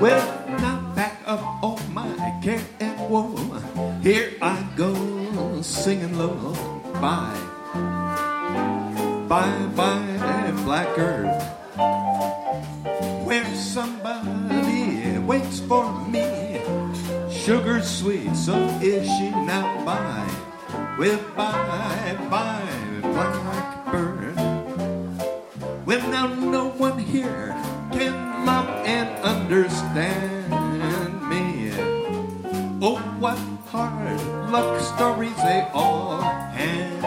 Well, now back up all oh my care and woe. Here I go singing low. Bye, bye, bye, black earth. Where somebody waits for me. Sugar sweet, so is she now. Bye, well, bye, bye, blackbird. Stories they all hand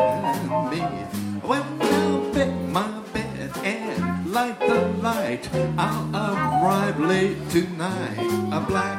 me. Well, now make my bed and light the light. I'll arrive late tonight. A blackbird,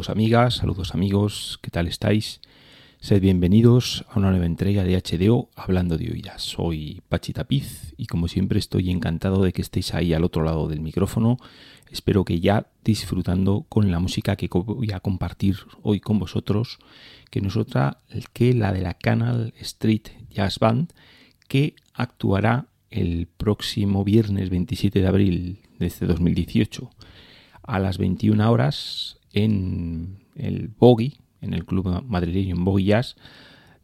Saludos amigas, saludos amigos, ¿qué tal estáis? Sed bienvenidos a una nueva entrega de HDO Hablando de Oídas. Soy Pachi Tapiz y como siempre estoy encantado de que estéis ahí al otro lado del micrófono. Espero que ya disfrutando con la música que voy a compartir hoy con vosotros, que no es otra que la de la Canal Street Jazz Band, que actuará el próximo viernes 27 de abril de este 2018 a las 21 horas en el Boggy, en el club madrileño en Boggy Jazz,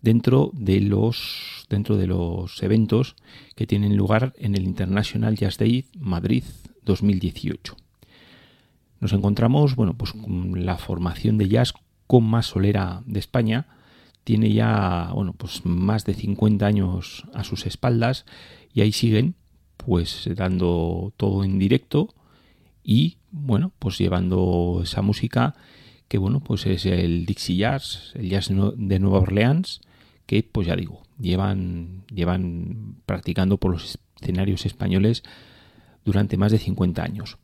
dentro de los dentro de los eventos que tienen lugar en el International Jazz Day Madrid 2018. Nos encontramos, bueno, pues con la formación de jazz con más solera de España. Tiene ya, bueno, pues más de 50 años a sus espaldas y ahí siguen, pues dando todo en directo y bueno, pues llevando esa música que bueno, pues es el Dixie Jazz, el jazz de Nueva Orleans, que pues ya digo, llevan, llevan practicando por los escenarios españoles durante más de 50 años.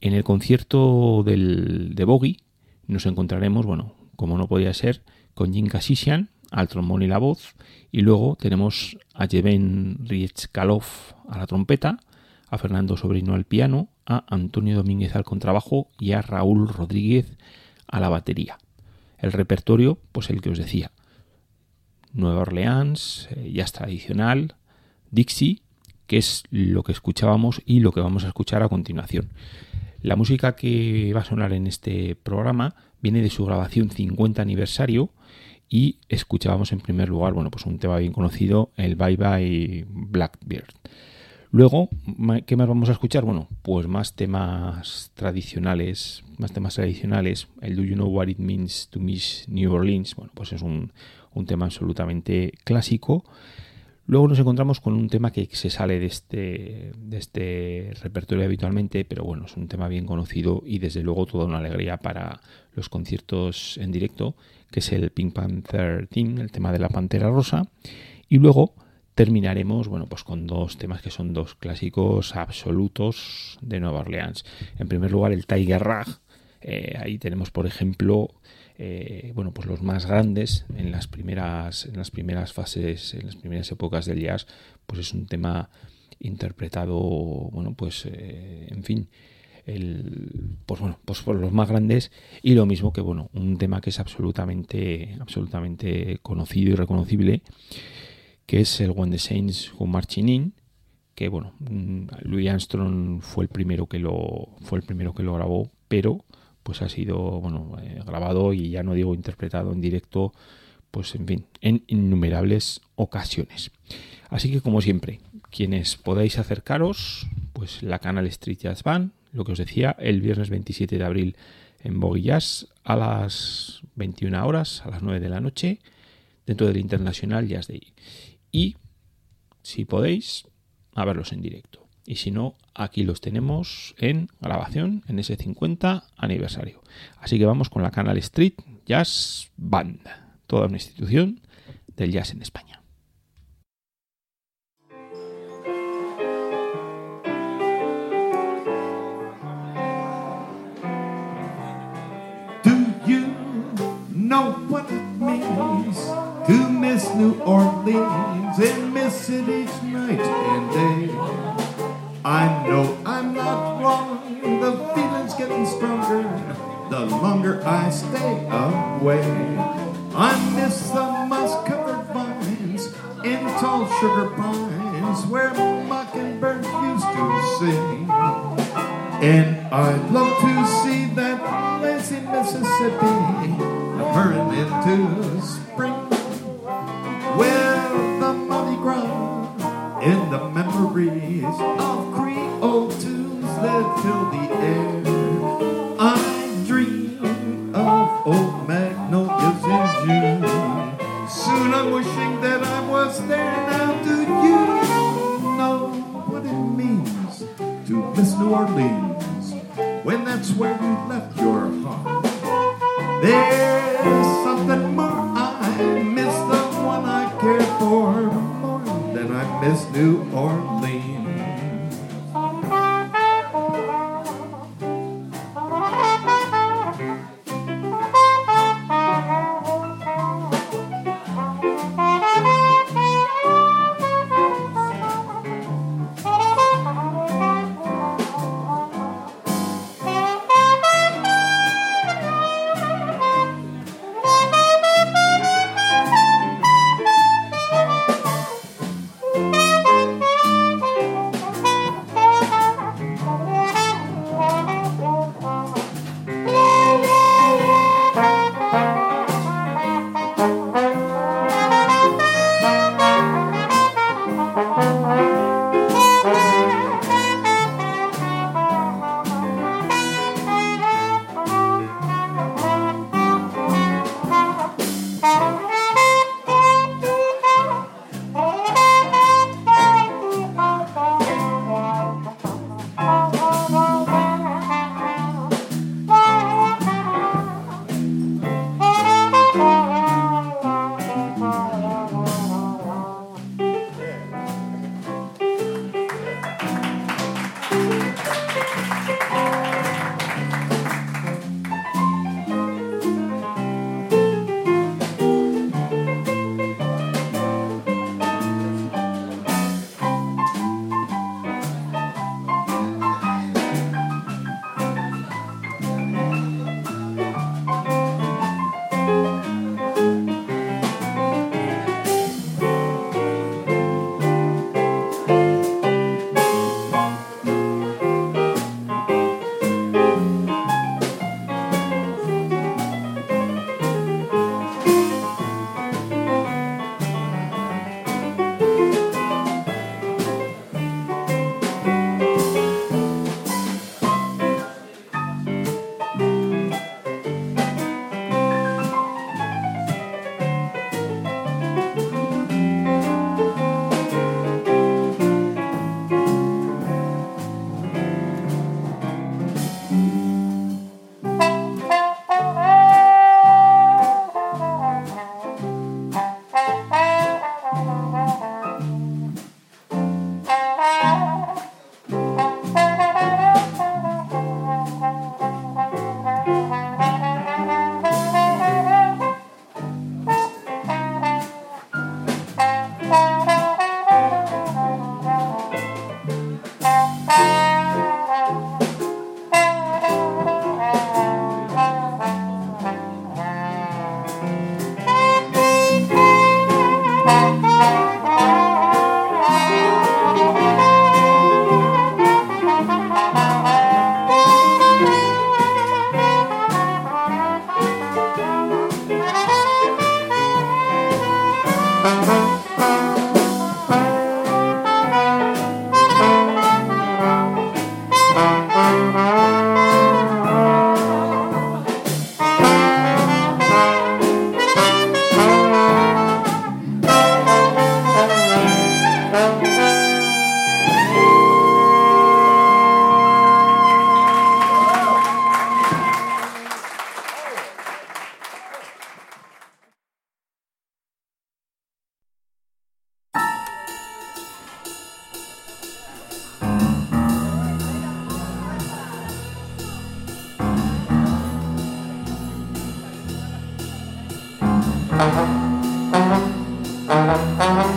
En el concierto del, de Boggy nos encontraremos, bueno, como no podía ser, con Jim Kasisian al trombón y la voz, y luego tenemos a Jeven Riechkalov a la trompeta, a Fernando Sobrino al piano, a Antonio Domínguez al contrabajo y a Raúl Rodríguez a la batería. El repertorio, pues el que os decía. Nueva Orleans, eh, jazz tradicional, Dixie, que es lo que escuchábamos y lo que vamos a escuchar a continuación. La música que va a sonar en este programa viene de su grabación 50 aniversario y escuchábamos en primer lugar, bueno, pues un tema bien conocido, el Bye Bye Blackbeard. Luego, ¿qué más vamos a escuchar? Bueno, pues más temas tradicionales, más temas tradicionales. El Do You Know What It Means to Miss New Orleans, bueno, pues es un, tema absolutamente clásico. Luego nos encontramos con un tema que se sale de este, de este repertorio habitualmente, pero bueno, es un tema bien conocido y desde luego toda una alegría para los conciertos en directo, que es el Pink Panther Theme, el tema de la Pantera Rosa. Y luego terminaremos bueno, pues con dos temas que son dos clásicos absolutos de Nueva Orleans. En primer lugar, el Tiger Rag. Eh, ahí tenemos, por ejemplo, eh, bueno, pues los más grandes en las primeras, en las primeras fases, en las primeras épocas del jazz, pues es un tema interpretado, bueno, pues, eh, en fin, el, pues bueno, pues por los más grandes y lo mismo que, bueno, un tema que es absolutamente, absolutamente conocido y reconocible que es el When the Saints Go Marching In, que bueno, mm, Louis Armstrong fue el primero que lo fue el primero que lo grabó, pero pues ha sido bueno eh, grabado y ya no digo interpretado en directo, pues en fin, en innumerables ocasiones. Así que como siempre, quienes podáis acercaros, pues la Canal Street Jazz Band, lo que os decía, el viernes 27 de abril en Boguillas a las 21 horas, a las 9 de la noche, dentro del International Jazz Day y, si podéis, a verlos en directo. Y si no, aquí los tenemos en grabación en ese 50 aniversario. Así que vamos con la Canal Street Jazz Band, toda una institución del jazz en España. Mississippi hurrying into spring. Well, the Mardi Gras in the memories of Creole tunes that fill the air. I dream of old magnolias in June. Soon I'm wishing that I was there. Now, do you know what it means to miss New Orleans when that's where you left your heart? There's something more I miss the one I care for more than I miss New Orleans. Thank you.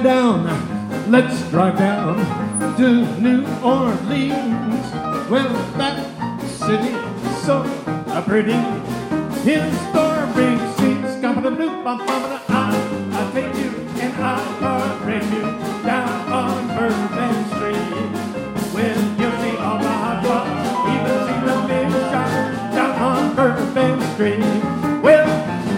Let's down, let's drive down to New Orleans. Well, that city is so pretty. Historic scenes, come to the bump, I, I take you and I'll bring you down on Bourbon Street. Well, you'll see all the hot rods, even see the big shot down on Bourbon Street. Well,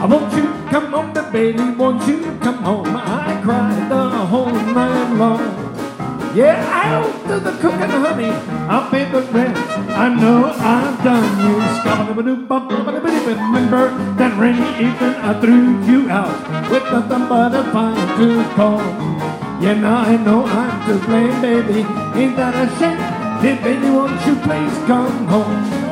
I want you come but baby, won't you come home? I cried the whole night long. Yeah, out to the cook and honey, I'll pay the rent. I know I've done you. Remember that rainy evening I threw you out with nothing but a fine to call. Yeah, now I know I'm to blame, baby. Ain't that a shame? Did baby, won't you please come home?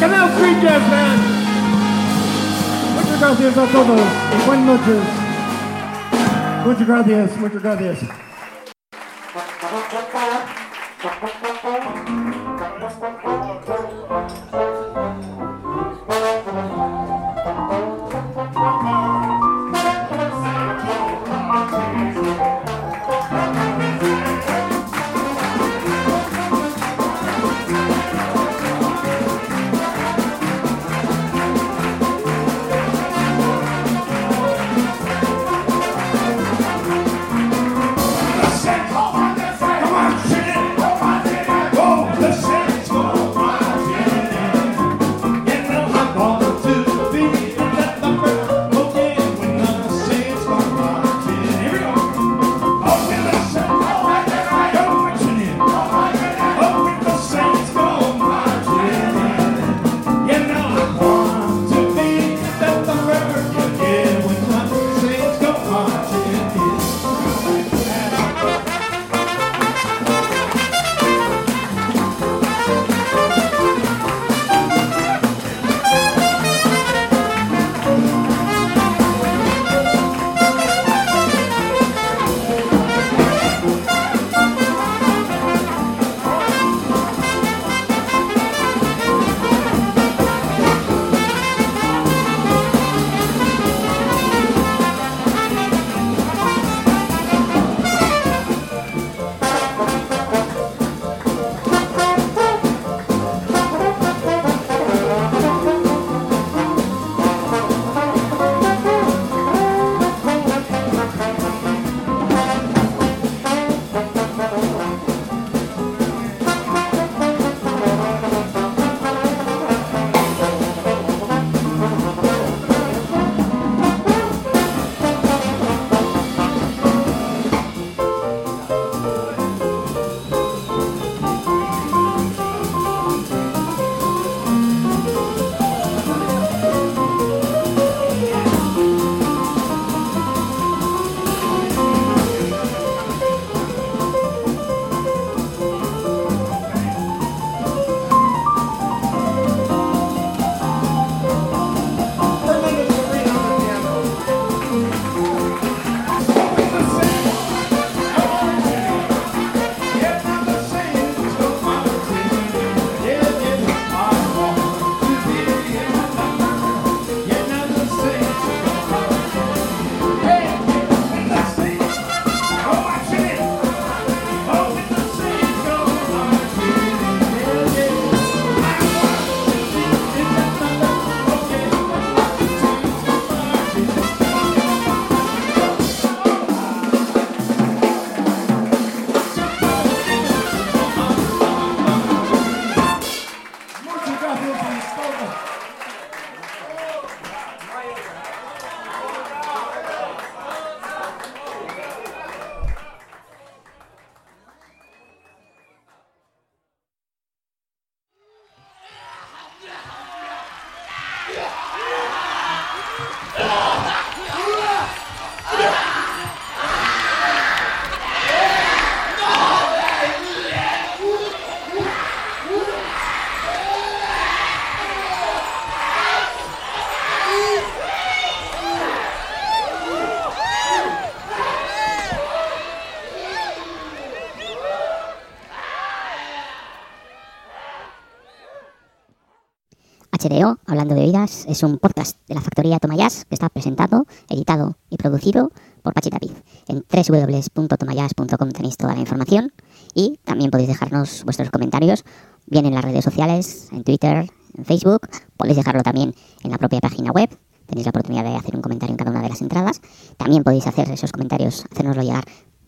Canal Free Muchas gracias a todos buenas noches. Muchas gracias, muchas gracias. Hablando de Vidas, es un podcast de la factoría Tomayas que está presentado, editado y producido por Pachi Tapiz. En www.tomayas.com tenéis toda la información y también podéis dejarnos vuestros comentarios, bien en las redes sociales, en Twitter, en Facebook, podéis dejarlo también en la propia página web. Tenéis la oportunidad de hacer un comentario en cada una de las entradas. También podéis hacer esos comentarios, hacérnoslo llegar